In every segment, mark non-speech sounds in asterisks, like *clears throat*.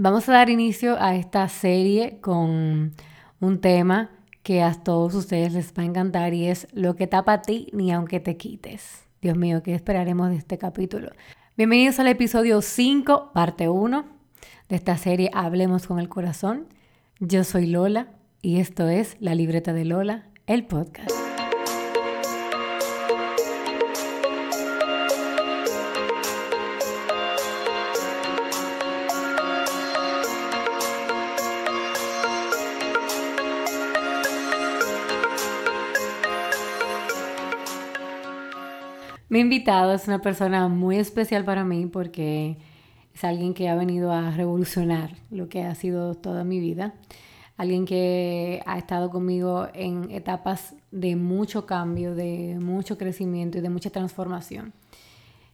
Vamos a dar inicio a esta serie con un tema que a todos ustedes les va a encantar y es lo que tapa a ti ni aunque te quites. Dios mío, ¿qué esperaremos de este capítulo? Bienvenidos al episodio 5, parte 1 de esta serie Hablemos con el Corazón. Yo soy Lola y esto es La Libreta de Lola, el podcast. Invitado es una persona muy especial para mí porque es alguien que ha venido a revolucionar lo que ha sido toda mi vida. Alguien que ha estado conmigo en etapas de mucho cambio, de mucho crecimiento y de mucha transformación.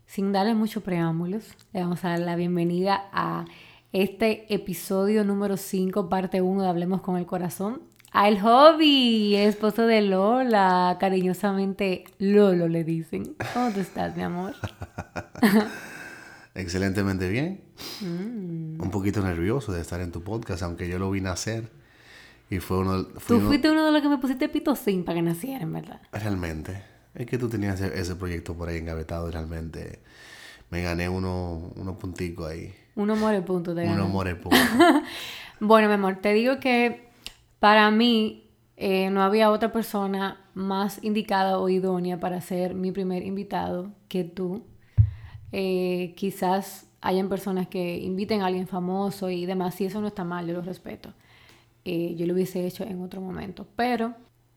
Sin darle muchos preámbulos, le vamos a dar la bienvenida a este episodio número 5, parte 1 de Hablemos con el Corazón, al hobby, esposo de Lola, cariñosamente Lolo le dicen. ¿Cómo tú estás, mi amor? *laughs* Excelentemente bien. Mm. Un poquito nervioso de estar en tu podcast, aunque yo lo vi nacer. Y fue uno... tú fuiste uno de los que me pusiste pitocín para que naciera, en verdad. Realmente. Es que tú tenías ese, proyecto por ahí engavetado realmente me gané unos uno punticos ahí. Uno more punto te Uno more punto. *laughs* bueno, mi amor, te digo que para mí, eh, no había otra persona más indicada o idónea para ser mi primer invitado que tú. Eh, quizás hayan personas que inviten a alguien famoso y demás, y eso no está mal, yo lo respeto. Eh, yo lo hubiese hecho en otro momento, pero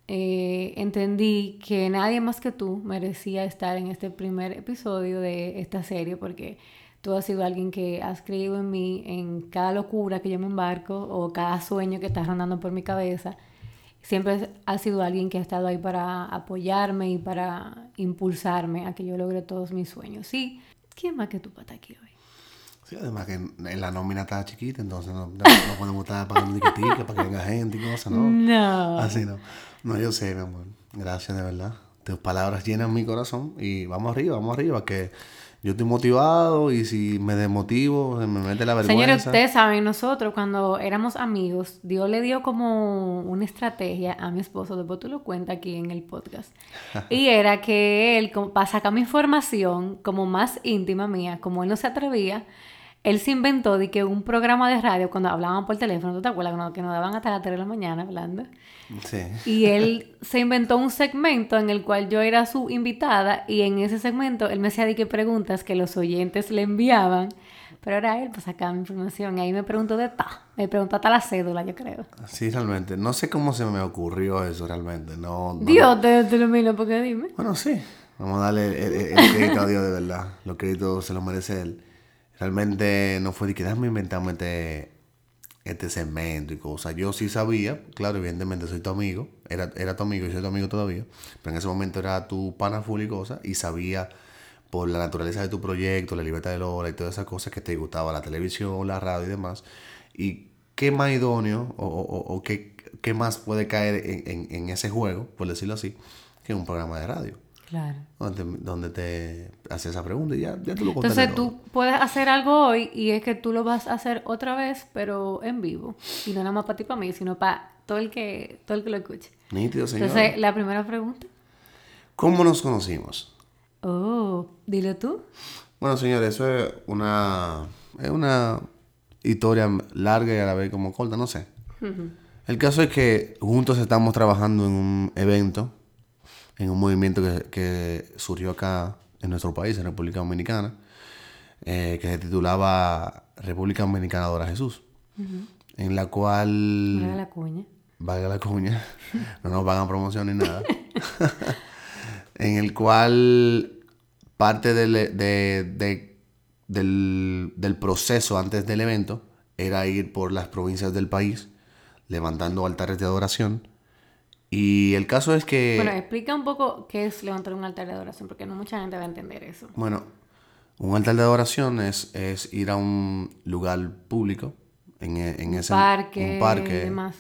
entendí que nadie más que tú merecía estar en este primer episodio de esta serie porque tú has sido alguien que has creído en mí, en cada locura que yo me embarco o cada sueño que está rondando por mi cabeza. Siempre has sido alguien que ha estado ahí para apoyarme y para impulsarme a que yo logre todos mis sueños. Sí, ¿quién más que tú para estar aquí hoy? Sí, además que en la nómina está chiquita, entonces no, no podemos estar pagando tiquetica para que venga gente y cosas, ¿no? No. Así no. No, yo sé, mi amor. Gracias, de verdad. Tus palabras llenan mi corazón y vamos arriba, vamos arriba, que yo estoy motivado y si me desmotivo, me mete la vergüenza. Señores, ustedes saben, nosotros cuando éramos amigos, Dios le dio como una estrategia a mi esposo, después tú lo cuentas aquí en el podcast. *laughs* y era que él, para sacar mi información como más íntima mía, como él no se atrevía, él se inventó de que un programa de radio, cuando hablaban por teléfono, ¿tú te acuerdas? Que nos daban hasta las 3 de la mañana hablando. Sí. Y él se inventó un segmento en el cual yo era su invitada y en ese segmento él me hacía de que preguntas que los oyentes le enviaban. Pero era él, pues sacaba mi información. Y ahí me preguntó de ta. Me preguntó hasta la cédula, yo creo. Sí, realmente. No sé cómo se me ocurrió eso realmente. No, Dios, te, te, lo miro porque dime. Bueno, sí. Vamos a darle el, el crédito a Dios de verdad. Los créditos se los merece él. Realmente no fue de que déjame inventarme este, este segmento y cosas. Yo sí sabía, claro, evidentemente soy tu amigo, era, era tu amigo y soy tu amigo todavía, pero en ese momento era tu pana full y cosas, y sabía por la naturaleza de tu proyecto, la libertad de Lola y todas esas cosas que te gustaba la televisión, la radio y demás. Y qué más idóneo o, o, qué, qué, más puede caer en, en, en ese juego, por decirlo así, que un programa de radio. Claro. Donde, te hace esa pregunta y ya, ya tú lo Entonces tú puedes hacer algo hoy y es que tú lo vas a hacer otra vez, pero en vivo. Y no nada más para ti, para mí, sino para todo el que, todo el que lo escuche. Nítido, señor. Entonces, la primera pregunta. ¿Cómo nos conocimos? Oh, dilo tú. Bueno, señor, eso es una, es una historia larga y a la vez como corta, no sé. El caso es que juntos estamos trabajando en un evento en un movimiento que, surgió acá en nuestro país, en República Dominicana, eh, que se titulaba República Dominicana Adora Jesús, en la cual... Valga la cuña. Valga la cuña, *laughs* no nos pagan promoción ni nada. *laughs* en el cual parte del, del, del proceso antes del evento era ir por las provincias del país levantando altares de adoración y el caso es que... Bueno, explica un poco qué es levantar un altar de adoración, porque no mucha gente va a entender eso. Bueno, un altar de adoración es, es ir a un lugar público, en, en ese parque, un parque. Y demás.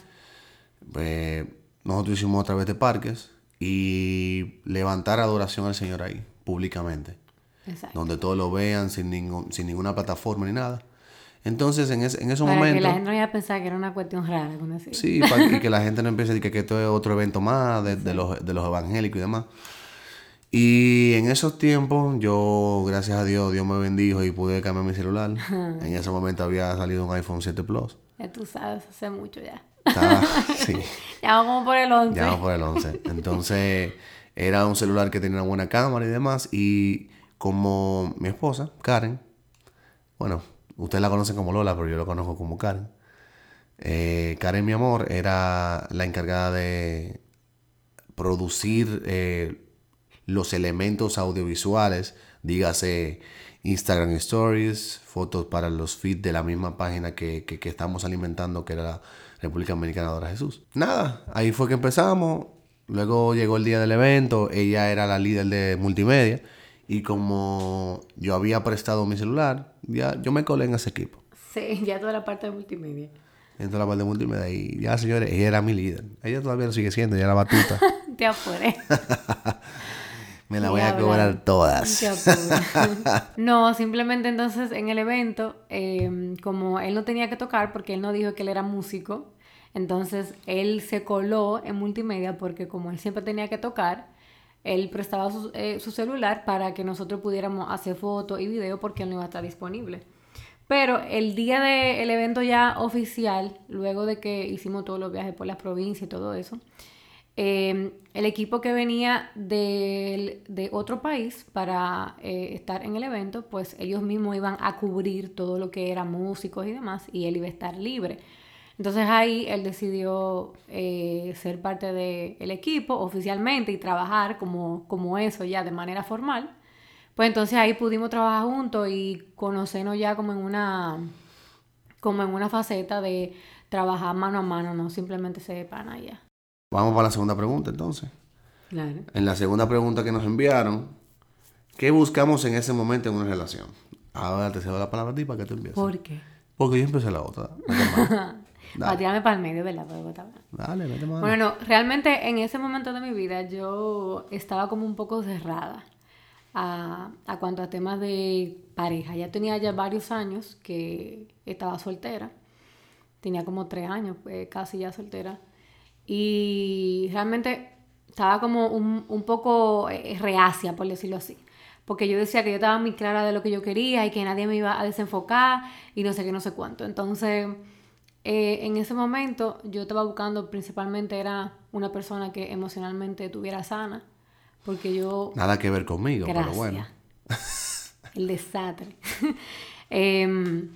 Pues, nosotros hicimos a través de parques y levantar adoración al Señor ahí, públicamente. Exacto. Donde todos lo vean sin, ningún, sin ninguna plataforma ni nada. Entonces, en, ese, en esos Para que momentos... la gente no iba a pensar que era una cuestión rara así. Sí, para y que la *laughs* gente no empiece a decir que, que esto es otro evento más de, de los, de los evangélicos y demás. Y en esos tiempos, yo, gracias a Dios, Dios me bendijo y pude cambiar mi celular. En ese momento había salido un iPhone 7 Plus. Ya tú sabes, hace mucho ya. Estaba, *laughs* sí, Ya vamos por el 11. ya vamos por el 11. Entonces, era un celular que tenía una buena cámara y demás. Y como mi esposa, Karen, bueno, ustedes la conocen como Lola, pero yo la conozco como Karen. Eh, Karen, mi amor, era la encargada de producir eh, los elementos audiovisuales, dígase Instagram Stories, fotos para los feeds de la misma página que, que, estamos alimentando, que era la República Dominicana de Jesús. Nada, ahí fue que empezamos. Luego llegó el día del evento, ella era la líder de multimedia y como yo había prestado mi celular, ya yo me colé en ese equipo. Sí, *laughs* ya toda la parte de multimedia. Entró la parte de multimedia y ya, señores, ella era mi líder. Ella todavía lo sigue siendo, ella era la batuta. *laughs* Te apuré. *laughs* Me la voy a cobrar todas. No, simplemente entonces en el evento, eh, como él no tenía que tocar porque él no dijo que él era músico, entonces él se coló en multimedia porque como él siempre tenía que tocar, él prestaba su, eh, su celular para que nosotros pudiéramos hacer fotos y video porque él no iba a estar disponible. Pero el día del evento ya oficial, luego de que hicimos todos los viajes por las provincias y todo eso, eh, el equipo que venía del- de otro país para eh, estar en el evento, pues ellos mismos iban a cubrir todo lo que era músicos y demás, y él iba a estar libre. Entonces ahí él decidió eh, ser parte del equipo oficialmente y trabajar como, como eso ya de manera formal. Pues entonces ahí pudimos trabajar juntos y conocernos ya como en una, como en una faceta de trabajar mano a mano, no simplemente se de pana ya. Vamos para la segunda pregunta entonces. Claro. En la segunda pregunta que nos enviaron, ¿qué buscamos en ese momento en una relación? Ahora te cedo la palabra a ti para que tú empieces. ¿Por qué? Porque yo empecé la otra. Mete *laughs* Para tirarme para el medio, ¿verdad? Dale, mano. Bueno, no, realmente en ese momento de mi vida yo estaba como un poco cerrada a, a cuanto a temas de pareja. Ya tenía ya varios años que estaba soltera. Tenía como tres años, pues, casi ya soltera. Y realmente estaba como un, un poco eh, reacia, por decirlo así. Porque yo decía que yo estaba muy clara de lo que yo quería y que nadie me iba a desenfocar y no sé qué, no sé cuánto. Entonces, eh, en ese momento yo estaba buscando principalmente era una persona que emocionalmente estuviera sana. Porque yo Nada que ver conmigo, Gracias. pero bueno. *laughs* El desastre. *laughs* Em,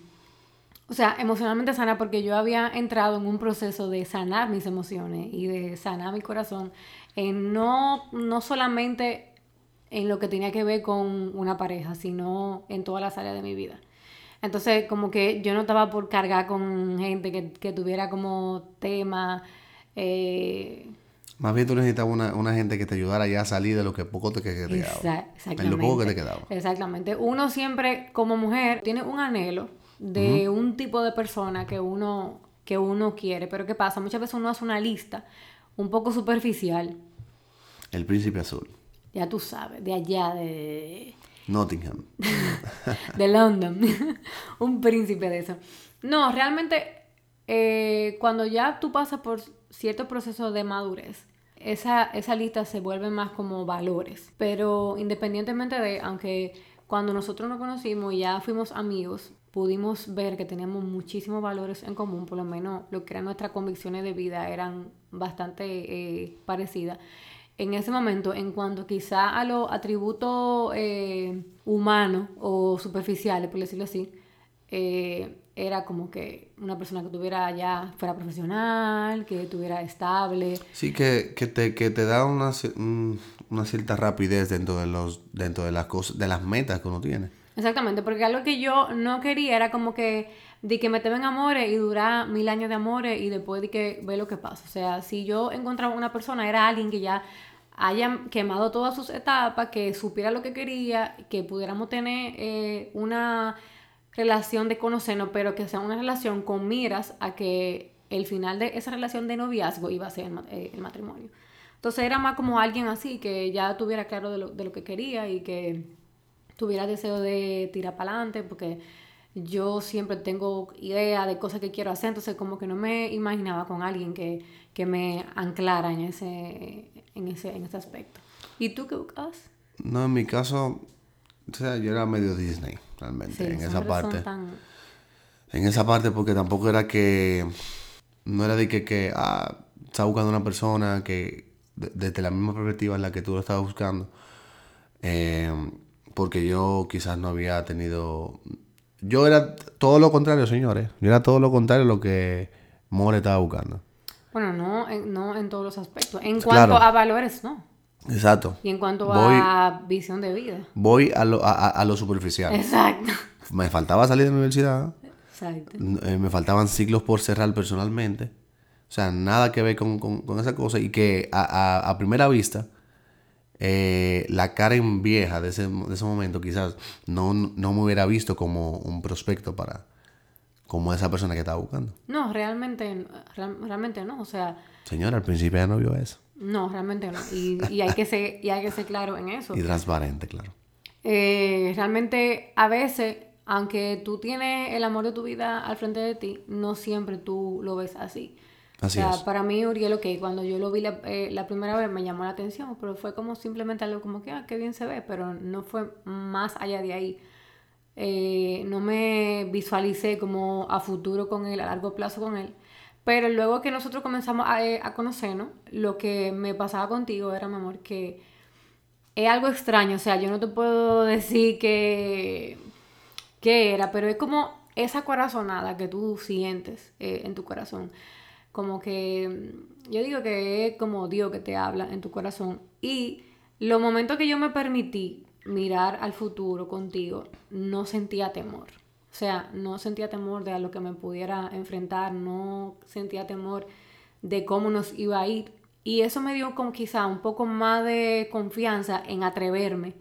o sea, emocionalmente sana porque yo había entrado en un proceso de sanar mis emociones y de sanar mi corazón. En no, no solamente en lo que tenía que ver con una pareja, sino en todas las áreas de mi vida. Entonces, como que yo no estaba por cargar con gente que, que tuviera como tema. eh, Más bien tú necesitabas una, una gente que te ayudara ya a salir de lo que poco te quedaba. Exa- En lo poco que te exactamente. quedaba. Exactamente. Uno siempre, como mujer, tiene un anhelo de un tipo de persona que uno, que uno quiere. Pero ¿qué pasa? Muchas veces uno hace una lista un poco superficial. El príncipe azul. Ya tú sabes, de allá, de, Nottingham. *laughs* de London. *laughs* un príncipe de eso. No, realmente, eh, cuando ya tú pasas por cierto proceso de madurez, esa, esa lista se vuelve más como valores. Pero independientemente de, aunque cuando nosotros nos conocimos y ya fuimos amigos, pudimos ver que teníamos muchísimos valores en común, por lo menos lo que eran nuestras convicciones de vida eran bastante eh, parecidas. En ese momento, en cuanto quizá a los atributos eh, humanos o superficiales, por decirlo así, eh, era como que una persona que tuviera ya, fuera profesional, que tuviera estable. Sí, que, que, te, que te da una, una cierta rapidez dentro de los dentro de las cosas, de las metas que uno tiene. Exactamente, porque algo que yo no quería era como que de que meterme en amores y durar mil años de amores y después de que ve lo que pasa. O sea, si yo encontraba una persona, era alguien que ya haya quemado todas sus etapas, que supiera lo que quería, que pudiéramos tener eh, una relación de conocernos, pero que sea una relación con miras a que el final de esa relación de noviazgo iba a ser el, eh, el matrimonio. Entonces era más como alguien así, que ya tuviera claro de lo, de lo que quería y que tuviera deseo de tirar para adelante, porque yo siempre tengo idea de cosas que quiero hacer, entonces como que no me imaginaba con alguien que, que me anclara en ese, en ese, en ese aspecto. ¿Y tú qué buscas? No, en mi caso, o sea, yo era medio Disney, realmente, en esa parte. En esa parte, porque tampoco era que, no era de que, que ah, estaba buscando una persona que, desde la misma perspectiva en la que tú lo estabas buscando, eh, porque yo quizás no había tenido yo era todo lo contrario, señores. Yo era todo lo contrario a lo que More estaba buscando. Bueno, no, en, no en todos los aspectos. En cuanto a valores, no. Exacto. Y en cuanto a visión de vida. Voy a lo, a, lo superficial. Exacto. Me faltaba salir de la universidad. Exacto. Eh, me faltaban ciclos por cerrar personalmente. O sea, nada que ver con, con, esa cosa. Y que a, a primera vista eh, la Karen vieja de ese, de ese momento quizás no, no, me hubiera visto como un prospecto para como esa persona que estaba buscando. No, realmente, realmente no. O sea... Señora, al principio ya no vio eso. No, realmente no. Y, y hay, que ser, y hay que ser claro en eso. Y transparente, claro. Eh, realmente, a veces, aunque tú tienes el amor de tu vida al frente de ti, no siempre tú lo ves así o sea, para mí Uriel, ok, cuando yo lo vi eh, la, primera vez me llamó la atención, pero fue como simplemente algo como que, ah, qué bien se ve, pero no fue más allá de ahí. Eh, no me visualicé como a futuro con él, a largo plazo con él. Pero luego que nosotros comenzamos a, eh, a conocernos, lo que me pasaba contigo era, mi amor, que es algo extraño. O sea, yo no te puedo decir que, qué era, pero es como esa corazonada que tú sientes en tu corazón como que yo digo que es como Dios que te habla en tu corazón. Y los momentos que yo me permití mirar al futuro contigo, no sentía temor. O sea, no sentía temor de a lo que me pudiera enfrentar, no sentía temor de cómo nos iba a ir. Y eso me dio como quizá un poco más de confianza en atreverme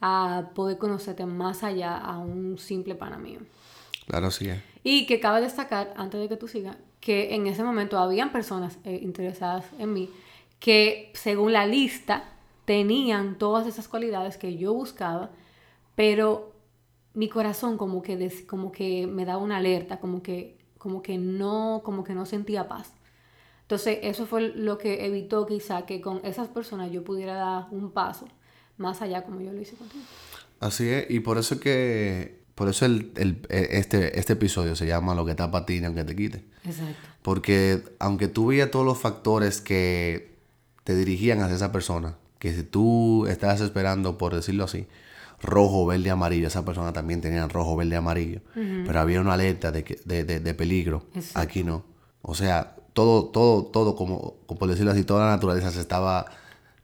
a poder conocerte más allá a un simple pana mío. Claro, sí. Y que cabe destacar, antes de que tú sigas, que en ese momento habían personas eh, interesadas en mí que según la lista tenían todas esas cualidades que yo buscaba, pero mi corazón como que, como que me daba una alerta, como que, como, que no, como que no sentía paz. Entonces eso fue lo que evitó quizá que con esas personas yo pudiera dar un paso más allá como yo lo hice contigo. Así es, y por eso que por eso el, e, este, este episodio se llama Lo que está para ti, aunque te quite. Exacto. Porque aunque tú veías todos los factores que te dirigían hacia esa persona, que si tú estabas esperando, por decirlo así, rojo, verde, amarillo, esa persona también tenía rojo, verde, amarillo, pero había una alerta de, de, de, peligro. Aquí no. O sea, todo, todo, todo, como, como por decirlo así, toda la naturaleza se estaba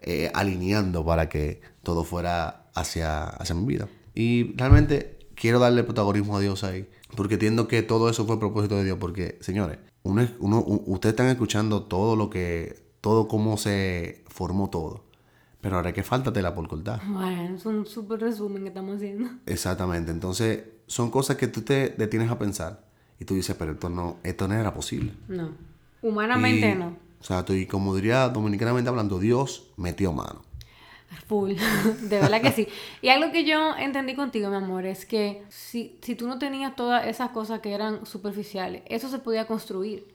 eh, alineando para que todo fuera hacia, hacia mi vida. Y realmente quiero darle protagonismo a Dios ahí. Porque entiendo que todo eso fue propósito de Dios. Porque, señores, uno, uno, ustedes están escuchando todo lo que, todo cómo se formó todo. Pero ahora que falta tela por cortar. Bueno, es un súper resumen que estamos haciendo. Exactamente. Entonces, son cosas que tú te detienes a pensar. Y tú dices, pero esto no, esto no era posible. No. Humanamente no. O sea, y como diría dominicanamente hablando, Dios metió mano. *laughs* Full, de verdad que sí. Y algo que yo entendí contigo, mi amor, es que si, si tú no tenías todas esas cosas que eran superficiales, eso se podía construir.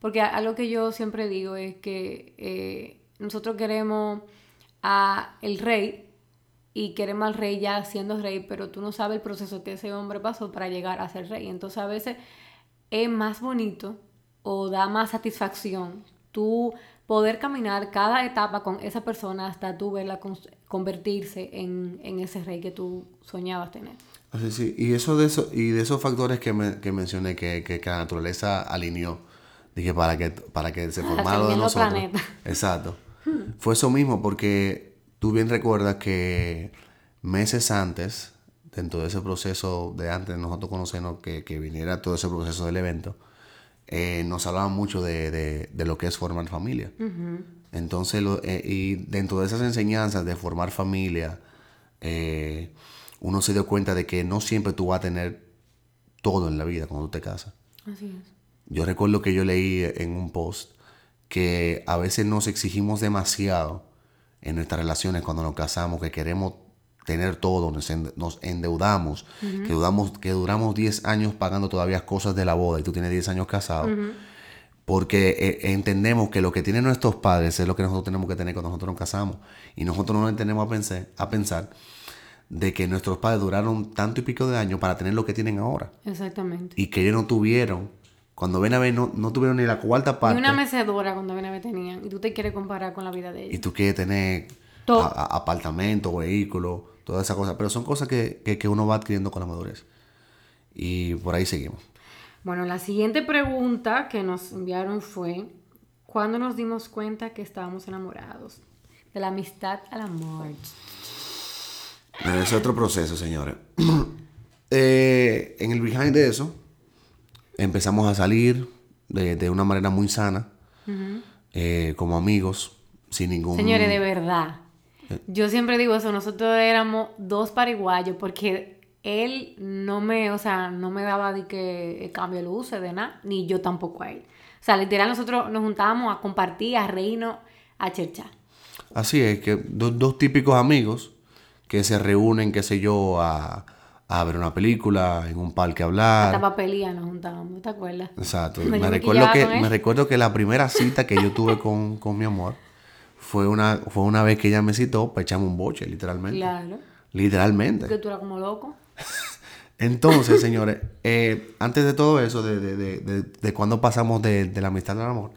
Porque algo que yo siempre digo es que eh, nosotros queremos a el rey y queremos al rey ya siendo rey, pero tú no sabes el proceso que ese hombre pasó para llegar a ser rey. Entonces a veces es más bonito o da más satisfacción tú poder caminar cada etapa con esa persona hasta tú verla convertirse en, ese rey que tú soñabas tener. Así sí, y eso de eso, y de esos factores que, mencioné que, que, la naturaleza alineó, dije para que, para que se *laughs* formara de nosotros. *laughs* Exacto. Hmm. Fue eso mismo, porque tú bien recuerdas que meses antes, dentro de ese proceso de antes de nosotros conocernos, que, que viniera todo ese proceso del evento, eh, nos hablaban mucho de, lo que es formar familia. Entonces, eh, y dentro de esas enseñanzas de formar familia, eh, uno se dio cuenta de que no siempre tú vas a tener todo en la vida cuando tú te casas. Así es. Yo recuerdo que yo leí en un post que a veces nos exigimos demasiado en nuestras relaciones cuando nos casamos, que queremos tener todo, nos, ende- nos endeudamos, que, duramos, que duramos 10 años pagando todavía cosas de la boda y tú tienes 10 años casado, porque eh, entendemos que lo que tienen nuestros padres es lo que nosotros tenemos que tener cuando nosotros nos casamos. Y nosotros no nos tenemos a pensar, a pensar de que nuestros padres duraron tanto y pico de años para tener lo que tienen ahora. Exactamente. Y que ellos no tuvieron, cuando ven a ver, no, no tuvieron ni la cuarta Y parte. una mecedora cuando ven a ver tenían. Y tú te quieres comparar con la vida de y ellos. tú quieres tener Todo. a- a- apartamento, vehículo, todas esas cosas. Pero son cosas que, que, que uno va adquiriendo con la madurez. Y por ahí seguimos. Bueno, la siguiente pregunta que nos enviaron fue: ¿Cuándo nos dimos cuenta que estábamos enamorados? De la amistad al amor. Es otro proceso, señores. *clears throat* Eh, en el behind de eso, empezamos a salir de, de una manera muy sana, eh, como amigos, sin ningún... Señores, de verdad. Yo siempre digo eso, nosotros éramos dos pariguayos porque él no me, o sea, no me daba de que el cambio de luces, de nada, ni yo tampoco a él. O sea, literal nosotros nos juntábamos a compartir, a reírnos, a cherchar. Así es, que do- dos típicos amigos que se reúnen, qué sé yo, a, a ver una película, en un parque a Hasta hablar. papelía nos juntábamos, ¿te acuerdas? Exacto. *laughs* Me recuerdo, que, me recuerdo que la primera cita que yo tuve con, con mi amor fue una, fue una vez que ella me citó para echarme un boche, literalmente. Claro. Literalmente. Que tú eras como loco. *laughs* Entonces, señores, eh, antes de todo eso, de, de, de, de, cuando pasamos de, de la amistad al amor,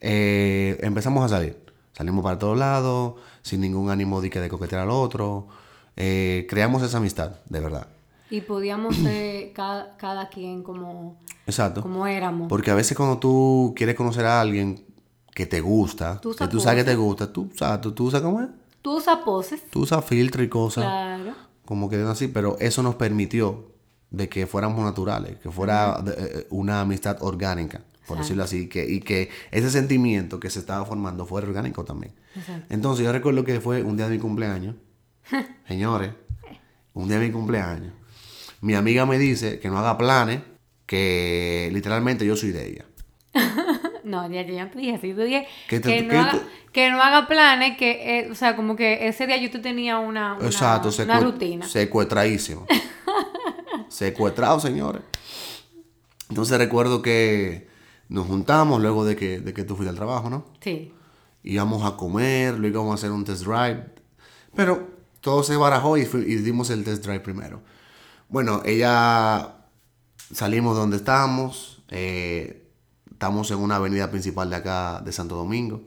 eh, empezamos a salir. Salimos para todos lados, sin ningún ánimo de, que de coquetear al otro. Eh, creamos esa amistad, de verdad. Y podíamos *clears throat* ser cada, cada quien como, Exacto. como éramos. Porque a veces cuando tú quieres conocer a alguien que te gusta, Tú que usas tú sabes que te gusta, tú, sabes, tú, tú usas cómo es. Tú usas poses. Tú usas filtro y cosas. Claro. como que así, pero eso nos permitió de que fuéramos naturales, que fuera de- eh, una amistad orgánica, por Exacto. decirlo así, que, y que ese sentimiento que se estaba formando fuera orgánico también. Exacto. Entonces yo recuerdo que fue un día de mi cumpleaños, *laughs* señores, un día de mi cumpleaños, mi amiga me dice que no haga planes, que literalmente yo soy de ella. *laughs* *laughs* No, ya, ya no te dije así. Te dije ¿Qué que, te- no qué haga, te- que no haga planes, que, eh, o sea, como que ese día yo te tenía una, una, Exacto, una rutina. secuestradísimo. *laughs* Secuestrado, señores. Entonces recuerdo que nos juntamos luego de que, de que tú fuiste al trabajo, ¿no? Sí. Íbamos a comer, luego íbamos a hacer un test drive. Pero todo se barajó y, fui- y dimos el test drive primero. Bueno, ella salimos de donde estábamos. eh, estamos en una avenida principal de acá de Santo Domingo.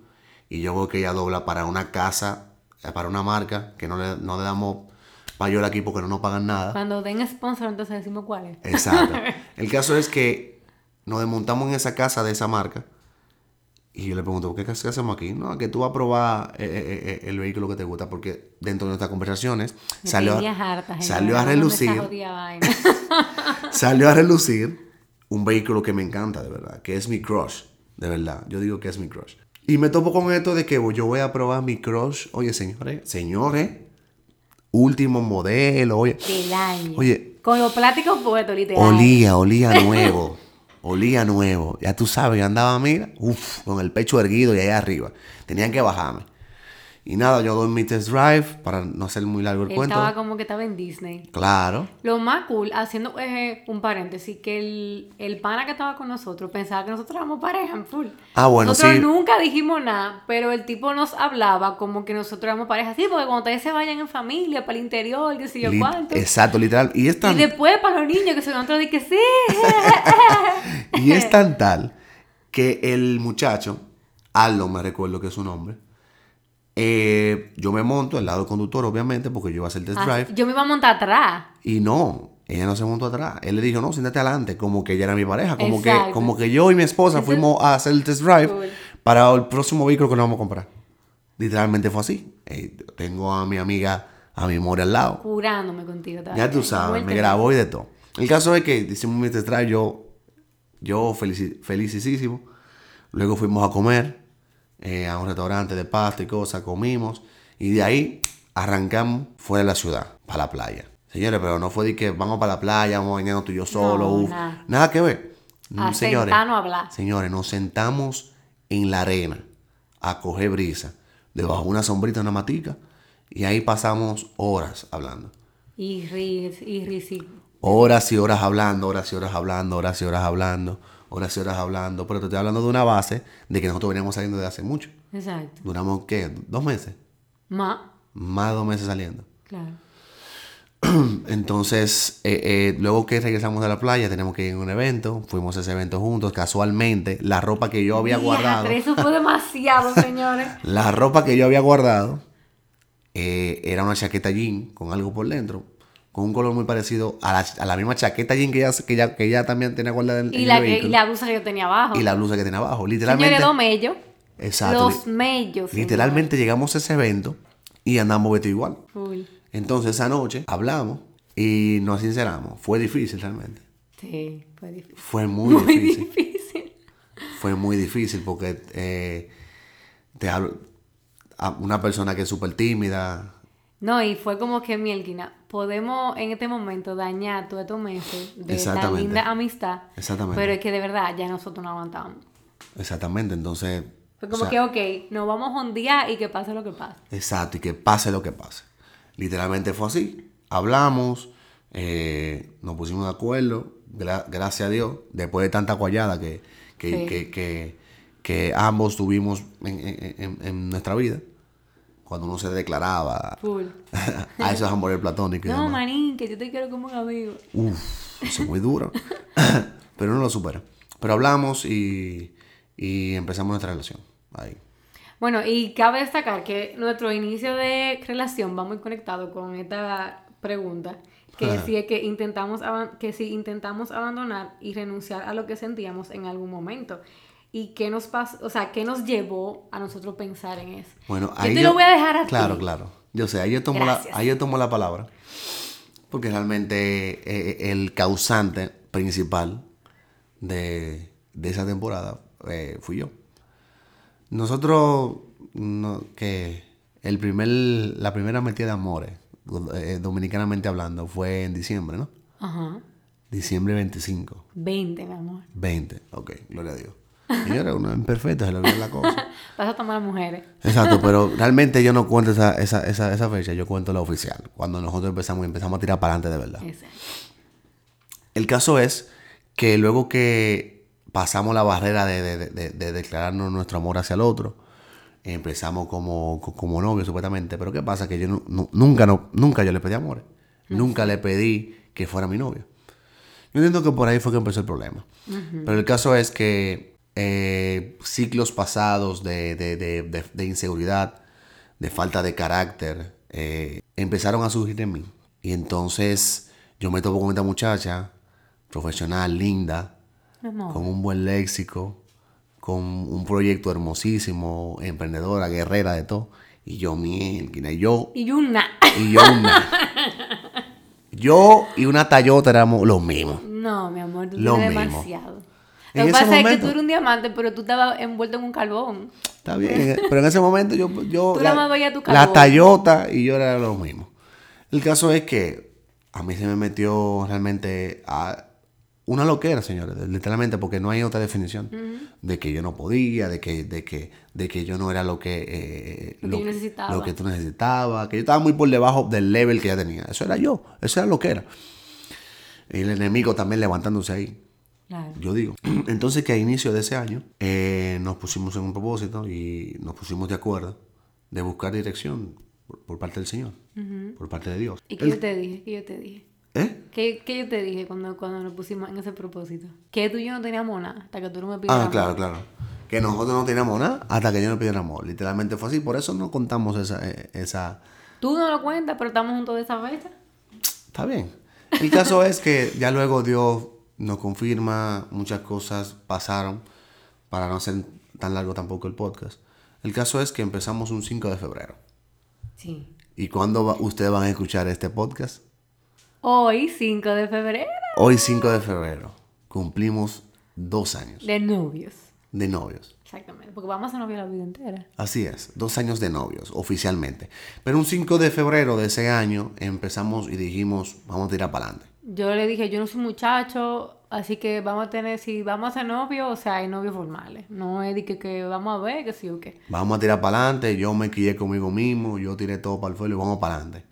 Y yo veo que ella dobla para una casa, eh, para una marca, que no le, no le damos payola aquí porque no nos pagan nada. Cuando den sponsor, entonces decimos cuál es. Exacto. *laughs* El caso es que nos desmontamos en esa casa de esa marca. Y yo le pregunto, ¿qué, hacemos aquí? No, que tú vas a probar eh, eh, el vehículo que te gusta, porque dentro de nuestras conversaciones Me salió, harta, *laughs* salió a relucir, vaina. salió a relucir un vehículo que me encanta, de verdad, que es mi crush, de verdad. Yo digo que es mi crush. Y me topo con esto de que yo voy a probar mi crush. Oye, señores, señores, último modelo, oye. Del año. Oye, Con los plásticos puestos, literal. Olía, olía nuevo. *laughs* olía nuevo. Ya tú sabes, yo andaba, mira, uff, con el pecho erguido y allá arriba. Tenían que bajarme. Y nada, yo doy mi test drive para no hacer muy largo el Él cuento. estaba como que estaba en Disney. Claro. Lo más cool, haciendo eh, un paréntesis, que el, el pana que estaba con nosotros pensaba que nosotros éramos pareja en full. Ah, bueno, nosotros sí. nunca dijimos nada, pero el tipo nos hablaba como que nosotros éramos pareja. Sí, porque cuando ustedes se vayan en familia, para el interior, qué sé yo cuánto. Exacto, literal. Y es Y tan, después para los niños que se nosotros de que sí. *laughs* y es tan tal que el muchacho, Aldo me recuerdo que es su nombre, eh, yo me monto al lado del conductor, obviamente, porque yo iba a hacer test Ah, drive. yo me iba a montar atrás. Y no, ella no se montó atrás. Él le dijo, no, siéntate adelante, como que ella era mi pareja. Como, que, como que yo y mi esposa fuimos a hacer el test drive Cool. para el próximo vehículo que nos vamos a comprar. Literalmente fue así. Eh, tengo a mi amiga, a mi amor al lado. Curándome contigo. todavía. Ya tú sabes, me grabó y de todo. El caso es que hicimos mi test drive, yo, yo felicísimo. Luego fuimos a comer eh, a un restaurante de pasta y cosas, comimos. Y de ahí arrancamos fuera de la ciudad, para la playa. Señores, pero no fue de que vamos para la playa, vamos a bañarnos tú y yo solo. No, uf. nada. Nada que ver. A señores, a hablar. señores, nos sentamos en la arena a coger brisa, debajo de una sombrita, una matica. Y ahí pasamos horas hablando. Y ríes, y y... Horas y horas hablando, horas y horas hablando, horas y horas hablando, horas y horas hablando. Pero te estoy hablando de una base de que nosotros veníamos saliendo de hace mucho. Exacto. Duramos, ¿qué? ¿Dos meses? Más, Más de dos meses saliendo. claro. *clears throat* Entonces, eh, eh, luego que regresamos de la playa, tenemos que ir a un evento. Fuimos a ese evento juntos. Casualmente, la ropa que yo había guardado. Eso fue demasiado, *laughs* señores. La ropa que yo había guardado eh, era una chaqueta jean con algo por dentro, con un color muy parecido a la, a la misma chaqueta jean que ella, que ella, que ella también tenía guardada en, el la, que, y la blusa que yo tenía abajo. Y la blusa que tenía abajo. Literalmente. Señores, dos mellos. Exacto. Los mellos. Literalmente llegamos a ese evento y andamos vestidos igual. Full. Entonces esa noche hablamos y nos sinceramos. Fue difícil realmente. Sí, fue difícil. Fue muy, *laughs* Muy difícil. difícil. Fue muy difícil porque eh, te hablo a una persona que es súper tímida. No, y fue como que, Mielkina, podemos en este momento dañar todos estos meses de Exactamente. linda amistad. Exactamente. Pero es que de verdad ya nosotros no aguantamos. Exactamente. Entonces. Fue o como sea, que, ok, nos vamos a un día y que pase lo que pase. Exacto, y que pase lo que pase. Literalmente fue así. Hablamos, eh, nos pusimos de acuerdo, gra- gracias a Dios, después de tanta guayada que, que, Sí. que, que- ambos tuvimos en- en- en nuestra vida, cuando uno se declaraba Full. *laughs* a esos amores platónicos. No, manín, que yo te quiero como un amigo. Uf, eso es muy duro. *laughs* Pero uno lo supera. Pero hablamos y, y empezamos nuestra relación. Ahí. Bueno, y cabe destacar que nuestro inicio de relación va muy conectado con esta pregunta, que si es que intentamos que si intentamos abandonar y renunciar a lo que sentíamos en algún momento. Y qué nos pasó, o sea, qué nos llevó a nosotros pensar en eso. Bueno, yo ahí te lo voy a dejar a Claro, ti. claro. Yo sé, ahí yo tomo, la, ahí yo tomo la palabra. Porque realmente eh, el causante principal de, de esa temporada eh, fui yo. Nosotros, no, que el primer, la primera metida de amores, eh, dominicanamente hablando, fue en diciembre, ¿no? Ajá. Diciembre 25. 20, mi amor. 20. Ok, gloria a Dios. *laughs* Señora, uno es imperfecto, se le olvida la cosa. *laughs* Vas a tomar a mujeres. Exacto, pero *laughs* realmente yo no cuento esa, esa, esa, esa fecha, yo cuento la oficial. Cuando nosotros empezamos empezamos a tirar para adelante de verdad. Exacto. El caso es que luego que pasamos la barrera de, de- de- de declararnos nuestro amor hacia el otro, empezamos como, co- como novios supuestamente. Pero ¿qué pasa? Que yo nu- nu- nunca, no, nunca yo le pedí amor. Nunca le pedí que fuera mi novio. Yo entiendo que por ahí fue que empezó el problema. Pero el caso es que eh, ciclos pasados de, de- de- de- inseguridad, de falta de carácter, eh, empezaron a surgir en mí. Y entonces yo me topo con esta muchacha, profesional, linda, amor. con un buen léxico, con un proyecto hermosísimo, emprendedora, guerrera de todo. Y yo, mielquina, y yo, Y una. y yo una. *laughs* Yo y una Toyota éramos los mismos. No, mi amor, tú Lo mismo. demasiado. En Lo que pasa es que momento- tú eres un diamante, pero tú estabas envuelto en un carbón. Está bien, pero en ese momento yo, yo Tú nada más veías tu la carbón. Toyota y yo era lo mismo. El caso es que a mí se me metió realmente a una loquera, señores, literalmente, porque no hay otra definición de que yo no podía, de que, de que, de que yo no era lo que, eh, Lo que yo necesitaba. lo que tú necesitabas, que yo estaba muy por debajo del level que ya tenía. Eso era yo, eso era lo que era. Y el enemigo también levantándose ahí. Claro. Yo digo. *clears throat* Entonces que a inicio de ese año eh, nos pusimos en un propósito y nos pusimos de acuerdo de buscar dirección por, por parte del Señor, por parte de Dios. ¿Y qué yo te dije? ¿Qué yo te dije? ¿Eh? ¿Qué, qué yo te dije cuando, cuando nos pusimos en ese propósito? Que tú y yo no teníamos nada hasta que tú no me pidieras Ah, claro, claro. Que nosotros no teníamos nada hasta que yo no pidiera amor. Literalmente fue así. Por eso no contamos esa... eh, esa... Tú no lo cuentas, pero estamos juntos de esa fecha. Está bien. El caso es que ya luego Dios nos confirma, muchas cosas pasaron, para no hacer tan largo tampoco el podcast. El caso es que empezamos un 5 de febrero. Sí. ¿Y cuándo va- ustedes van a escuchar este podcast? Hoy, 5 de febrero, Hoy 5 de febrero cumplimos dos años de novios. de novios. Exactamente. Porque vamos a novios la vida entera. Así es, dos años de novios oficialmente. Pero un 5 de febrero de ese año empezamos y dijimos, vamos a tirar para adelante. Yo le dije, yo no soy muchacho Así que vamos a tener, si vamos a ser novios, o sea, hay novios formales. No es de que, que vamos a ver, que sí o qué. Vamos a tirar para adelante, yo me quillé conmigo mismo, yo tiré todo para el suelo y vamos para adelante.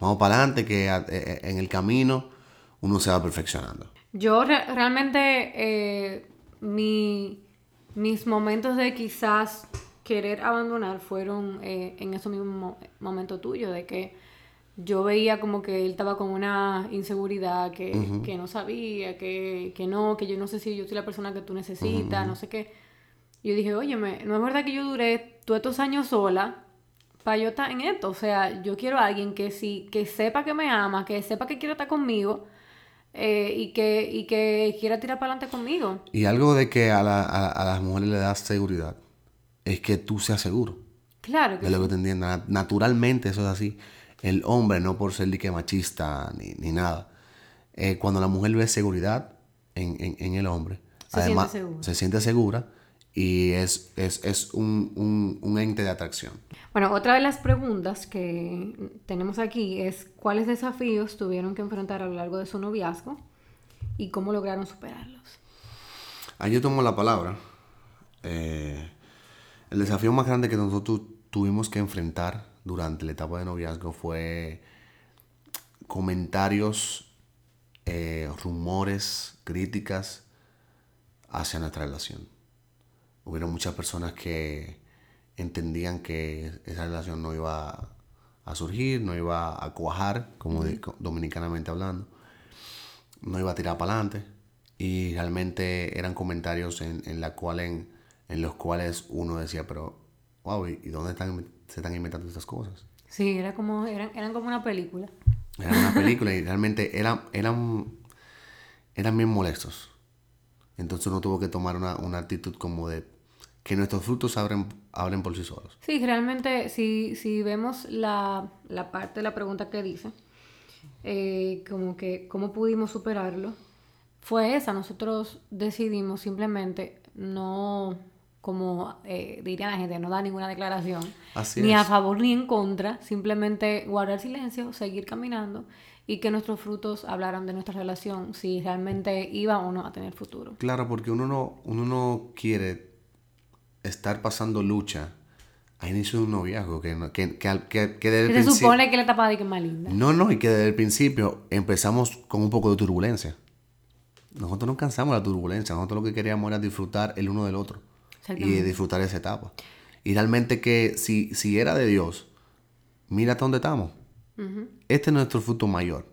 Vamos para adelante, que eh, eh, en el camino uno se va perfeccionando. Yo realmente, eh, mi, mis momentos de quizás querer abandonar fueron en ese mismo momento tuyo, de que yo veía como que él estaba con una inseguridad, que, no sabía, que, no, que yo no sé si yo soy la persona que tú necesitas, no sé qué. Yo dije, oye, no es verdad que yo duré todos estos años sola para yo estar en esto. O sea, yo quiero a alguien que sí, que sepa que me ama, que sepa que quiere estar conmigo eh, y, que, y que quiera tirar para adelante conmigo. Y algo de que a, la, a, las mujeres le das seguridad es que tú seas seguro. Claro que De lo que te entiendan. Naturalmente eso es así el hombre, no por ser que machista ni, ni nada. Eh, cuando la mujer ve seguridad en, en, el hombre, se además siente se siente segura y es, es, es un, un, un, ente de atracción. Bueno, otra de las preguntas que tenemos aquí es cuáles desafíos tuvieron que enfrentar a lo largo de su noviazgo y cómo lograron superarlos. Ahí yo tomo la palabra. Eh, el desafío más grande que nosotros tuvimos que enfrentar durante la etapa de noviazgo fue comentarios, eh, rumores, críticas hacia nuestra relación. Hubieron muchas personas que entendían que esa relación no iba a surgir, no iba a cuajar, como dominicanamente hablando, no iba a tirar para adelante. Y realmente eran comentarios en, en, la cual en, en los cuales uno decía, pero, wow, ¿y dónde están se están inventando estas cosas. Sí, era como, eran, eran como una película. Era una *laughs* película y realmente eran, eran, eran bien molestos. Entonces uno tuvo que tomar una, una actitud como de que nuestros frutos abren, abren por sí solos. Sí, realmente si, si vemos la, la parte de la pregunta que dice, eh, como que cómo pudimos superarlo, fue esa. Nosotros decidimos simplemente no como eh, diría la gente, no da ninguna declaración, ni a favor ni en contra, simplemente guardar silencio, seguir caminando y que nuestros frutos hablaran de nuestra relación, si realmente iba o no a tener futuro. Claro, porque uno no, uno no quiere estar pasando lucha a inicio de un noviazgo, que, que, que, que, desde se supone que la etapa de que es más linda. No, no, y que desde el principio empezamos con un poco de turbulencia. Nosotros no cansamos la turbulencia, nosotros lo que queríamos era disfrutar el uno del otro y disfrutar esa etapa. Y realmente que si, si era de Dios, mira hasta dónde estamos. Este es nuestro fruto mayor.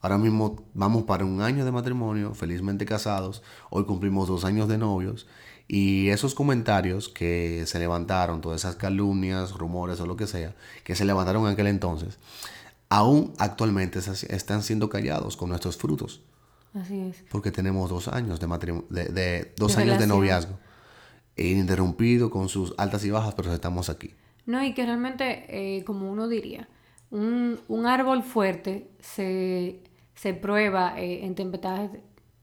Ahora mismo vamos para un año de matrimonio, felizmente casados. Hoy cumplimos dos años de novios. Y esos comentarios que se levantaron, todas esas calumnias, rumores o lo que sea, que se levantaron en aquel entonces, aún actualmente están siendo callados con nuestros frutos. Así es. Porque tenemos dos años de, de, de dos años de noviazgo ininterrumpido con sus altas y bajas, pero estamos aquí. No, y que realmente, eh, como uno diría, un, árbol fuerte se, prueba eh, en, tempestades,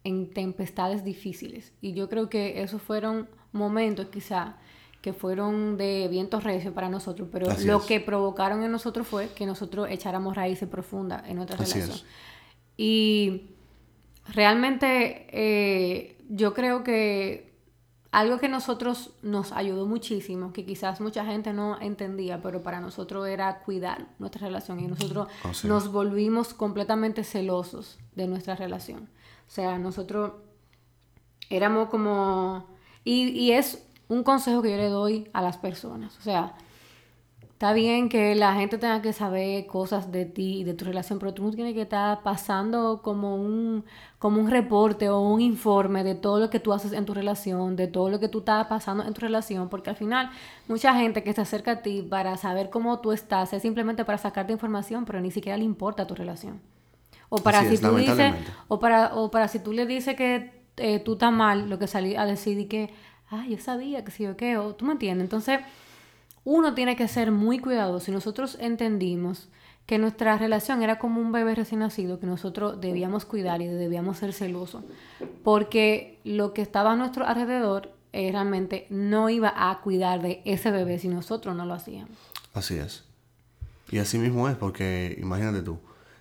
en tempestades difíciles. Y yo creo que esos fueron momentos quizá que fueron de vientos recios para nosotros, pero lo que provocaron en nosotros fue que nosotros echáramos raíces profundas en nuestra relación. Y realmente eh, yo creo que algo que nosotros nos ayudó muchísimo, que quizás mucha gente no entendía, pero para nosotros era cuidar nuestra relación y nosotros oh, nos volvimos completamente celosos de nuestra relación. O sea, nosotros éramos como... Y, y es un consejo que yo le doy a las personas. O sea, Está bien que la gente tenga que saber cosas de ti y de tu relación, pero tú no tienes que estar pasando como un, como un reporte o un informe de todo lo que tú haces en tu relación, de todo lo que tú estás pasando en tu relación, porque al final mucha gente que se acerca a ti para saber cómo tú estás es simplemente para sacarte información, pero ni siquiera le importa tu relación. O para si tú dices, o para, o para si tú le dices que eh, tú estás mal, lo que salí a decir y que, ay, yo sabía que sí o qué, o tú me entiendes. Entonces, uno tiene que ser muy cuidadoso. Si nosotros entendimos que nuestra relación era como un bebé recién nacido, que nosotros debíamos cuidar y debíamos ser celosos, porque lo que estaba a nuestro alrededor eh, realmente no iba a cuidar de ese bebé si nosotros no lo hacíamos. Así es. Y así mismo es, porque imagínate tú,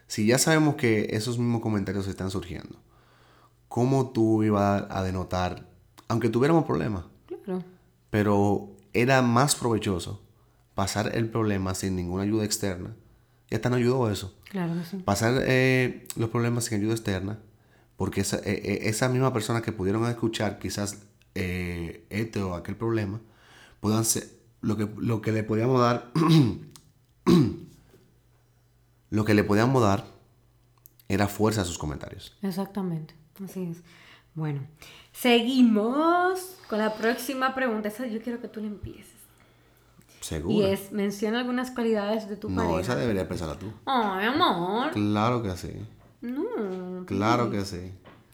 si ya sabemos que esos mismos comentarios están surgiendo, cómo tú ibas a denotar, aunque tuviéramos problemas, Claro. pero era más provechoso pasar el problema sin ninguna ayuda externa. Y hasta nos ayudó eso. Claro que sí. Pasar eh, los problemas sin ayuda externa, porque esa, eh, eh, esa misma persona que pudieron escuchar quizás eh, este o aquel problema, puedan ser lo que, lo que le podíamos dar, *clears throat* lo que le podíamos dar era fuerza a sus comentarios. Exactamente. Así es. Bueno, seguimos con la próxima pregunta. Esa yo quiero que tú la empieces. ¿Seguro? Y es, menciona algunas cualidades de tu no, pareja. esa debería pensarla tú. Ay, amor. Claro que sí. No, Claro que sí.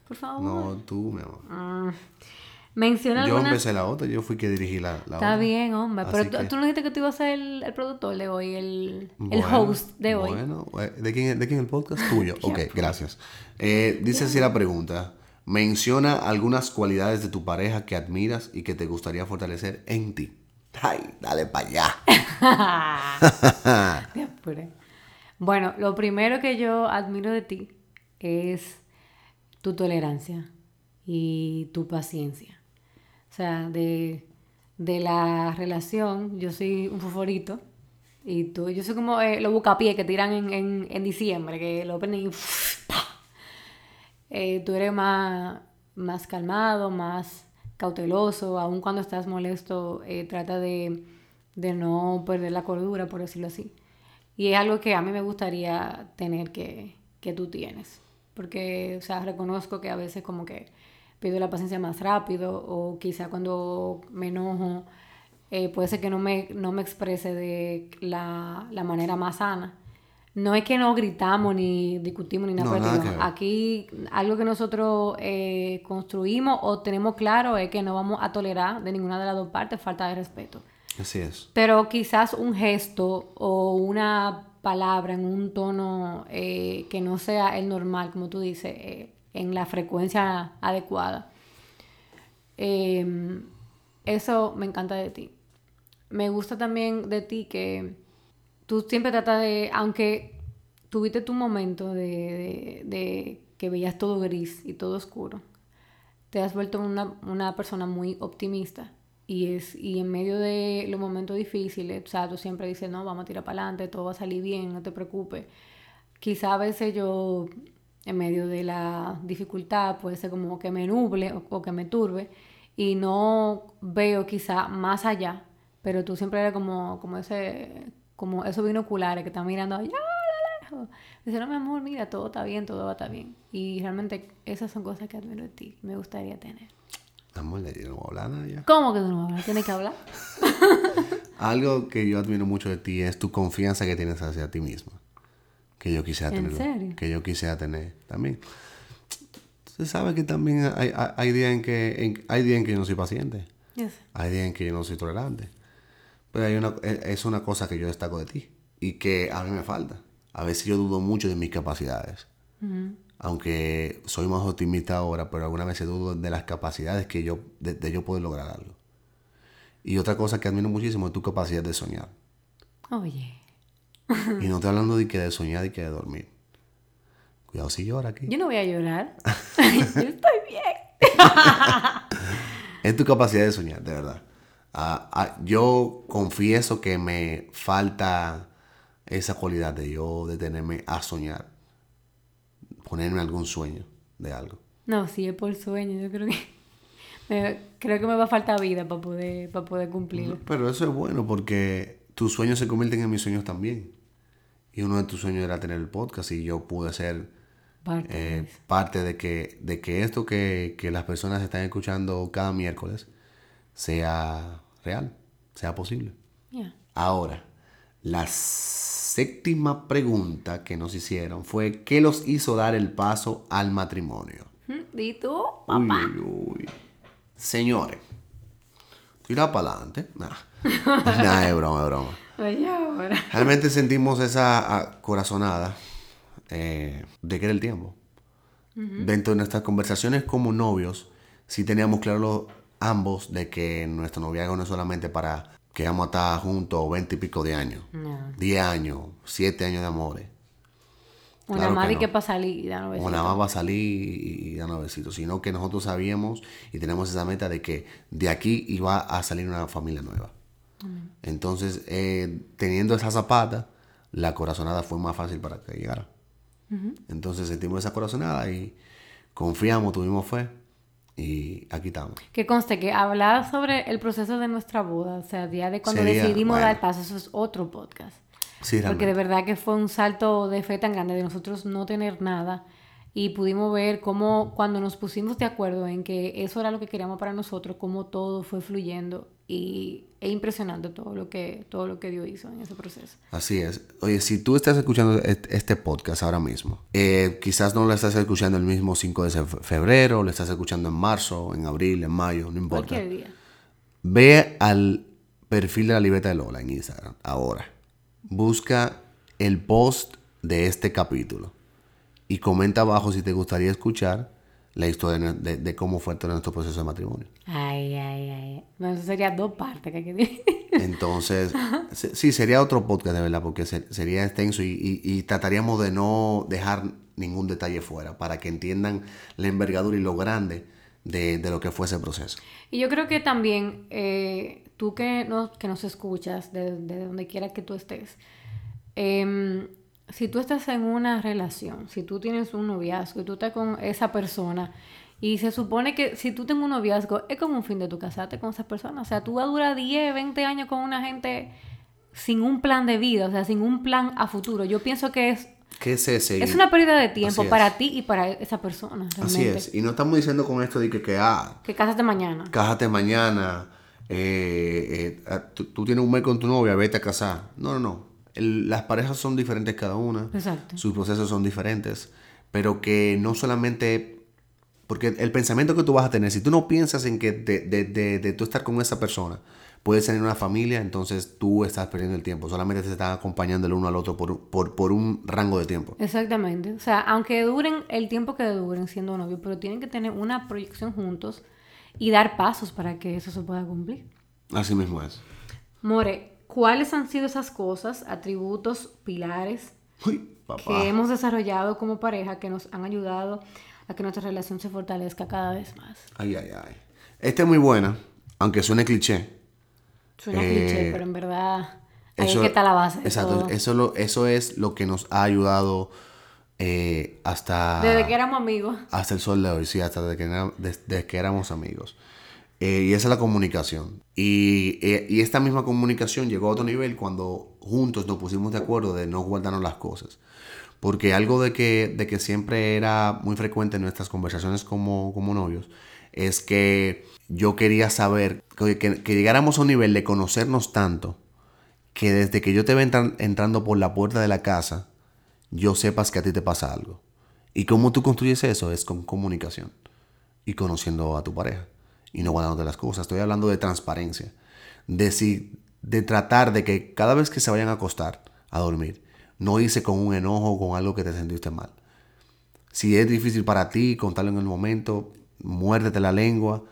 por favor. No, tú, mi amor. Ah. Menciona Yo algunas... empecé la otra, yo fui que dirigí la, la Está otra. bien, hombre. Así Pero tú, que- tú no dijiste que tú ibas a ser el, el productor de hoy, el, host de hoy. Bueno, eh, ¿de quién, ¿de quién el podcast? Tuyo. *laughs* Ok, gracias. Eh, dice así la pregunta. Menciona algunas cualidades de tu pareja que admiras y que te gustaría fortalecer en ti. Ay, dale para allá. *laughs* Bueno, lo primero que yo admiro de ti es tu tolerancia y tu paciencia. O sea, de, de la relación, yo soy un favorito y tú, yo soy como eh, los bucapiés que tiran en, en, en diciembre, que lo prenden y ¡pah! Eh, tú eres más, más calmado, más cauteloso, aun cuando estás molesto, eh, trata de, de no perder la cordura, por decirlo así. Y es algo que a mí me gustaría tener que, que tú tienes. Porque, o sea, reconozco que a veces como que pido la paciencia más rápido o quizá cuando me enojo eh, puede ser que no me, no me exprese de la, la manera más sana. No es que no gritamos ni discutimos ni nada No, nada que. Aquí algo que nosotros eh, construimos o tenemos claro es que no vamos a tolerar de ninguna de las dos partes falta de respeto. Así es. Pero quizás un gesto o una palabra en un tono eh, que no sea el normal, como tú dices, eh, en la frecuencia adecuada. Eh, eso me encanta de ti. Me gusta también de ti que tú siempre tratas de, aunque tuviste tu momento de, de- que veías todo gris y todo oscuro, te has vuelto una, una persona muy optimista. Y, es, y en medio de los momentos difíciles, o sea, tú siempre dices, no, vamos a tirar para adelante, todo va a salir bien, no te preocupes. Quizá a veces yo, en medio de la dificultad, puede ser como que me nuble o, o que me turbe y no veo quizá más allá, pero tú siempre eres como, como ese, como esos binoculares que están mirando allá a lo lejos. Dice, no, mi amor, mira, todo está bien, todo va a estar bien. Y realmente esas son cosas que admiro de ti, me gustaría tener. Amor, le no voy a hablar nada ya. ¿Cómo que tú no hablas? Tienes que hablar. *laughs* Algo que yo admiro mucho de ti es tu confianza que tienes hacia ti misma. Que yo quisiera ¿En tener. serio? Que yo quisiera tener también. Se sabe que también hay, hay, hay días en que en- hay días en que yo no soy paciente. Yo. Hay días en que yo no soy tolerante. Pero hay una, es una cosa que yo destaco de ti. Y que a mí me falta. A veces yo dudo mucho de mis capacidades. Aunque soy más optimista ahora, pero algunas veces dudo de las capacidades que yo, de, de yo poder lograr algo. Y otra cosa que admiro muchísimo es tu capacidad de soñar. Oye, *laughs* Y no estoy hablando de que de soñar y que de dormir. Cuidado si llora aquí. yo no voy a llorar. *laughs* *laughs* yo estoy bien. Es tu capacidad de soñar, de verdad. Ah, ah, yo confieso que me falta esa cualidad de yo detenerme a soñar. Ponerme algún sueño de algo. No, si es por sueño, yo creo que *laughs* me, creo que me va a faltar vida para poder, para poder cumplirlo. Pero eso es bueno porque tus sueños se convierten en mis sueños también. Y uno de tus sueños era tener el podcast y yo pude ser Parte de eh, eso. parte de que, de que esto que, que las personas están escuchando cada miércoles sea real, sea posible. Ahora, la séptima pregunta que nos hicieron fue ¿qué los hizo dar el paso al matrimonio? ¿Y tú? Uy, uy. Señores, tira para adelante. Nah. *laughs* nah, es broma, es broma. Oye, ahora. Realmente sentimos esa ah, corazonada eh, de que era el tiempo. Dentro de nuestras conversaciones como novios, sí teníamos claro los- ambos de que nuestro noviazgo no es solamente para que vamos a estar juntos 20 y pico de años, No. 10 años, 7 años de amores. O Claro más que no. que para salir y dar nada más va a salir y, darnos besitos, sino que nosotros sabíamos y tenemos esa meta de que de aquí iba a salir una familia nueva. Entonces, eh, teniendo esa zapata, la corazonada fue más fácil para que llegara. Entonces sentimos esa corazonada y confiamos, tuvimos fe y aquí estamos. Que conste que hablar sobre el proceso de nuestra boda, o sea, día de cuando Sería, decidimos bueno. dar paso, eso es otro podcast. Sí, Porque de verdad que fue un salto de fe tan grande de nosotros no tener nada y pudimos ver cómo cuando nos pusimos de acuerdo en que eso era lo que queríamos para nosotros, cómo todo fue fluyendo y es impresionante todo lo que todo lo que Dios hizo en ese proceso. Así es. Oye, si tú estás escuchando est- este podcast ahora mismo, eh, quizás no lo estás escuchando el mismo 5 de fe- febrero, lo estás escuchando en marzo, en abril, en mayo, no importa. Cualquier día. Ve al perfil de la libreta de Lola en Instagram ahora. Busca el post de este capítulo y comenta abajo si te gustaría escuchar la historia de, cómo fue todo nuestro proceso de matrimonio. Ay, ay, ay. Bueno, eso sería dos partes que hay que decir. *laughs* Entonces, se- sí, sería otro podcast de verdad, porque se- sería extenso y, y- y trataríamos de no dejar ningún detalle fuera para que entiendan la envergadura y lo grande de, de lo que fue ese proceso. Y yo creo que también eh, tú que nos, que nos escuchas, de, de donde quiera que tú estés, em, si tú estás en una relación, si tú tienes un noviazgo y tú estás con esa persona, y se supone que si tú tienes un noviazgo, es como un fin de tu casarte con esa persona. O sea, tú vas a durar 10, 20 años con una gente sin un plan de vida, o sea, sin un plan a futuro. Yo pienso que es, ¿Qué es ese? es una pérdida de tiempo para ti y para esa persona. Así es. Y no estamos diciendo con esto de que, que ah, Que cásate mañana. cásate mañana, eh, eh, tú, tú tienes un mes con tu novia, vete a casar. No, no, no. El- las parejas son diferentes cada una. Exacto. Sus procesos son diferentes. Pero que no solamente... Porque el pensamiento que tú vas a tener, si tú no piensas en que de, de, de, de tú estar con esa persona, puedes tener una familia, entonces tú estás perdiendo el tiempo. Solamente te están acompañando el uno al otro por, por, por un rango de tiempo. Exactamente. O sea, aunque duren el tiempo que duren siendo novios, pero tienen que tener una proyección juntos y dar pasos para que eso se pueda cumplir. Así mismo es. More, ¿cuáles han sido esas cosas, atributos, pilares Uy, que hemos desarrollado como pareja que nos han ayudado a que nuestra relación se fortalezca cada vez más? Ay, ay, ay. Esta es muy buena, aunque suene cliché. Suena Eh, cliché, pero en verdad ahí es que está la base. Exacto, todo. Eso, lo, eso es lo que nos ha ayudado eh, hasta, Desde que éramos amigos. hasta el sol de hoy, sí, hasta desde que, desde que éramos amigos. Eh, y esa es la comunicación. Y, eh, y esta misma comunicación llegó a otro nivel cuando juntos nos pusimos de acuerdo de no guardarnos las cosas. Porque algo de que, de que siempre era muy frecuente en nuestras conversaciones como, como novios es que yo quería saber, que, que- que llegáramos a un nivel de conocernos tanto que desde que yo te vea entran- entrando por la puerta de la casa, yo sepas que a ti te pasa algo. ¿Y cómo tú construyes eso? Es con comunicación y conociendo a tu pareja y no guardándote las cosas. Estoy hablando de transparencia, de, si, de tratar de que cada vez que se vayan a acostar a dormir, no hice con un enojo o con algo que te sentiste mal. Si es difícil para ti contarlo en el momento, muérdete la lengua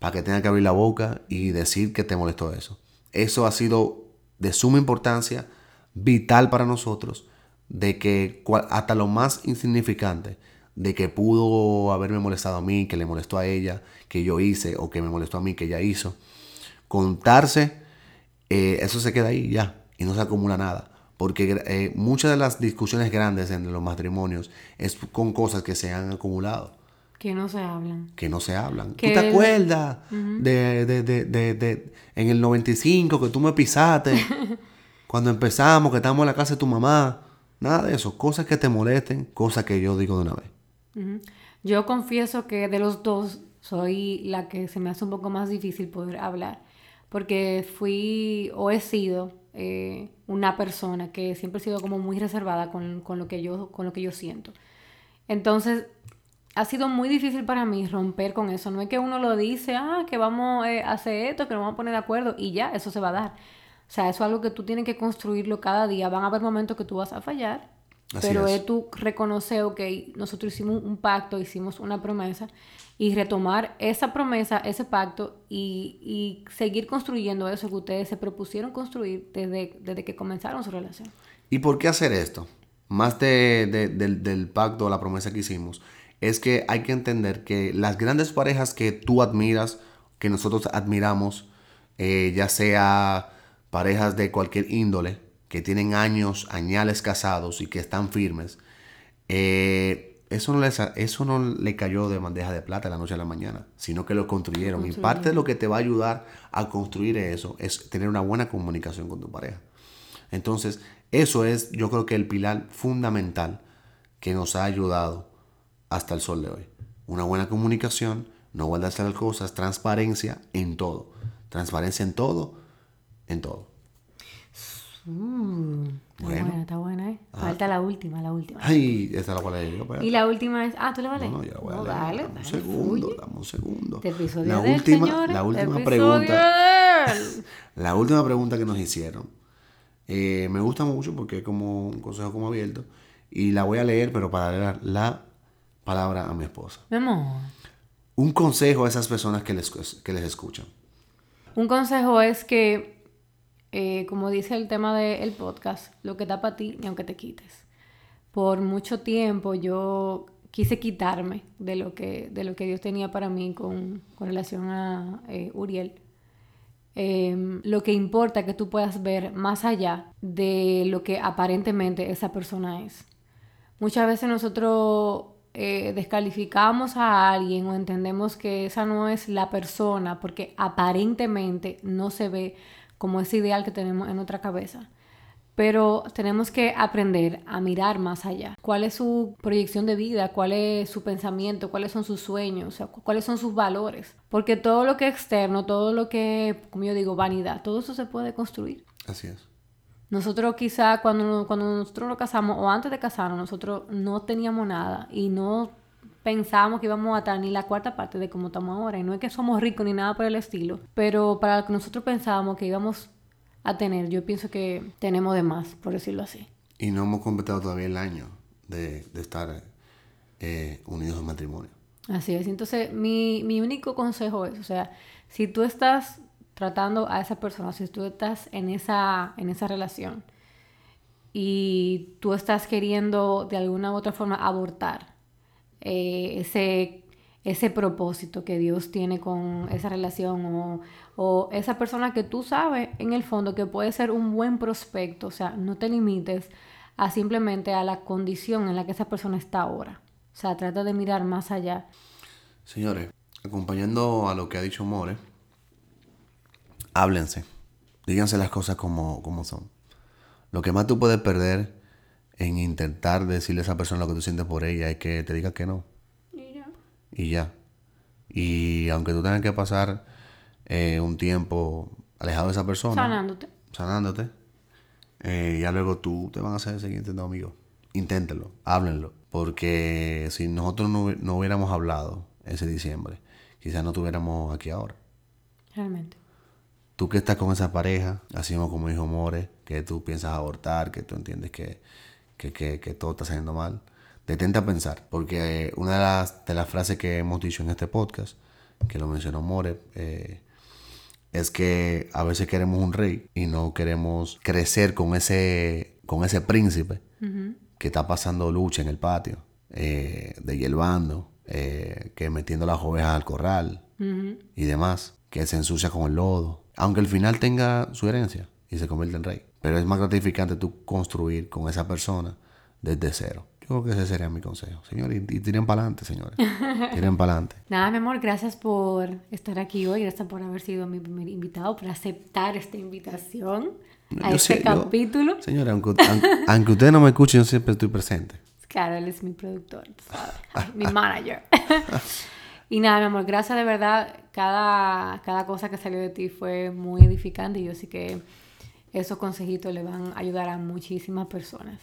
para que tenga que abrir la boca y decir que te molestó eso. Eso ha sido de suma importancia, vital para nosotros, de que hasta lo más insignificante, de que pudo haberme molestado a mí, que le molestó a ella, que yo hice, o que me molestó a mí, que ella hizo, contarse, eh, eso se queda ahí ya, y no se acumula nada. Porque eh, muchas de las discusiones grandes en los matrimonios es con cosas que se han acumulado Que no se hablan. que no se hablan. Que ¿Tú te acuerdas de, de, de, de, de- en el 95 que tú me pisaste? *laughs* cuando empezamos, que estábamos en la casa de tu mamá. Nada de eso. Cosas que te molesten, cosas que yo digo de una vez. Yo confieso que de los dos soy la que se me hace un poco más difícil poder hablar, porque fui o he sido eh, una persona que siempre he sido como muy reservada con, con lo que yo, con lo que yo siento. Entonces, ha sido muy difícil para mí romper con eso. No es que uno lo dice, ah, que vamos eh, a hacer esto, que nos vamos a poner de acuerdo y ya, eso se va a dar. O sea, eso es algo que tú tienes que construirlo cada día. Van a haber momentos que tú vas a fallar, Así pero es. tú reconocer, ok, nosotros hicimos un pacto, hicimos una promesa y retomar esa promesa, ese pacto y, y seguir construyendo eso que ustedes se propusieron construir desde, desde que comenzaron su relación. ¿Y por qué hacer esto? más de, de- del, del pacto, la promesa que hicimos, es que hay que entender que las grandes parejas que tú admiras, que nosotros admiramos, eh, ya sea parejas de cualquier índole, que tienen años, añales casados y que están firmes, eh, eso, no les, eso no le cayó de bandeja de plata de la noche a la mañana, sino que lo construyeron. Y parte de lo que te va a ayudar a construir eso es tener una buena comunicación con tu pareja. Entonces, eso es, yo creo que el pilar fundamental que nos ha ayudado hasta el sol de hoy. Una buena comunicación, no guardarse las cosas, transparencia en todo. Transparencia en todo, en todo. Uh, está Bueno. buena, está buena, ¿eh? Falta la última, la última. Ay, esa la voy a leer yo. espérate. Y la última es. Ah, tú le vas a leer. No, no, yo la voy a leer. dale, dame un dale, segundo, fluye. dame un segundo. Este episodio la última, señores, la última pregunta. *laughs* La última pregunta que nos hicieron. eh, me gusta mucho porque es como un consejo como abierto. Y la voy a leer, pero para leer la palabra a mi esposa. Mi amor. Un consejo a esas personas que les, que les escuchan. Un consejo es que, eh, como dice el tema del podcast, lo que da para ti, ni aunque te quites. Por mucho tiempo yo quise quitarme de lo que, de lo que Dios tenía para mí con, con relación a eh, Uriel. Em, lo que importa es que tú puedas ver más allá de lo que aparentemente esa persona es. Muchas veces nosotros eh, descalificamos a alguien o entendemos que esa no es la persona porque aparentemente no se ve como ese ideal que tenemos en nuestra cabeza. Pero tenemos que aprender a mirar más allá. ¿Cuál es su proyección de vida? ¿Cuál es su pensamiento? ¿Cuáles son sus sueños? ¿Cuáles son sus valores? Porque todo lo que es externo, todo lo que, como yo digo, vanidad, todo eso se puede construir. Así es. Nosotros quizá cuando, cuando nosotros nos casamos o antes de casarnos, nosotros no teníamos nada y no pensábamos que íbamos a estar ni la cuarta parte de como estamos ahora. Y no es que somos ricos ni nada por el estilo, pero para lo que nosotros pensábamos que íbamos a tener, yo pienso que tenemos de más, por decirlo así. Y no hemos completado todavía el año de, de estar eh, unidos en matrimonio. Así es. Entonces, mi, mi único consejo es, o sea, si tú estás tratando a esa persona, si tú estás en esa, en esa relación y tú estás queriendo de alguna u otra forma abortar eh, ese, ese propósito que Dios tiene con esa relación o, o esa persona que tú sabes en el fondo que puede ser un buen prospecto, o sea, no te limites a simplemente a la condición en la que esa persona está ahora. O sea, trata de mirar más allá. Señores, acompañando a lo que ha dicho More, háblense. Díganse las cosas como, como son. Lo que más tú puedes perder en intentar decirle a esa persona lo que tú sientes por ella es que te diga que no. Y ya. Y aunque tú tengas que pasar eh, un tiempo alejado de esa persona, Sanándote. sanándote, eh, ya luego tú te van a hacer seguir siendo amigos. Inténtenlo, háblenlo. Porque si nosotros no, no hubiéramos hablado ese diciembre, quizás no estuviéramos aquí ahora. Realmente. Tú que estás con esa pareja, así como dijo More, que tú piensas abortar, que tú entiendes que, que, que, que todo está saliendo mal, detente a pensar. Porque eh, una de las, de las frases que hemos dicho en este podcast, que lo mencionó More, eh, es que a veces queremos un rey y no queremos crecer con ese, con ese príncipe que está pasando lucha en el patio, eh, de hierbando, eh, que metiendo las ovejas al corral y demás, que se ensucia con el lodo, aunque al final tenga su herencia y se convierte en rey. Pero es más gratificante tú construir con esa persona desde cero. Yo creo que ese sería mi consejo. Señores, y, y tiren para adelante, señores. *laughs* tiren para adelante. Nada, mi amor, gracias por estar aquí hoy, gracias por haber sido mi primer invitado, por aceptar esta invitación a Yo este sé, yo- capítulo. Señores, aunque, aunque, *laughs* aunque ustedes no me escuchen, yo siempre estoy presente. Claro, él es mi productor, sabes, mi manager. *laughs* y nada, mi amor, gracias de verdad. Cada, cada cosa que salió de ti fue muy edificante y yo sé que esos consejitos le van a ayudar a muchísimas personas.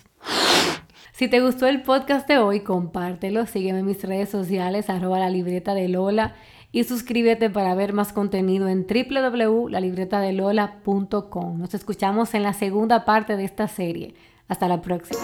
Si te gustó el podcast de hoy, compártelo, sígueme en mis redes sociales, arroba la libreta de Lola y suscríbete para ver más contenido en www.lalibretadelola.com. Nos escuchamos en la segunda parte de esta serie. Hasta la próxima.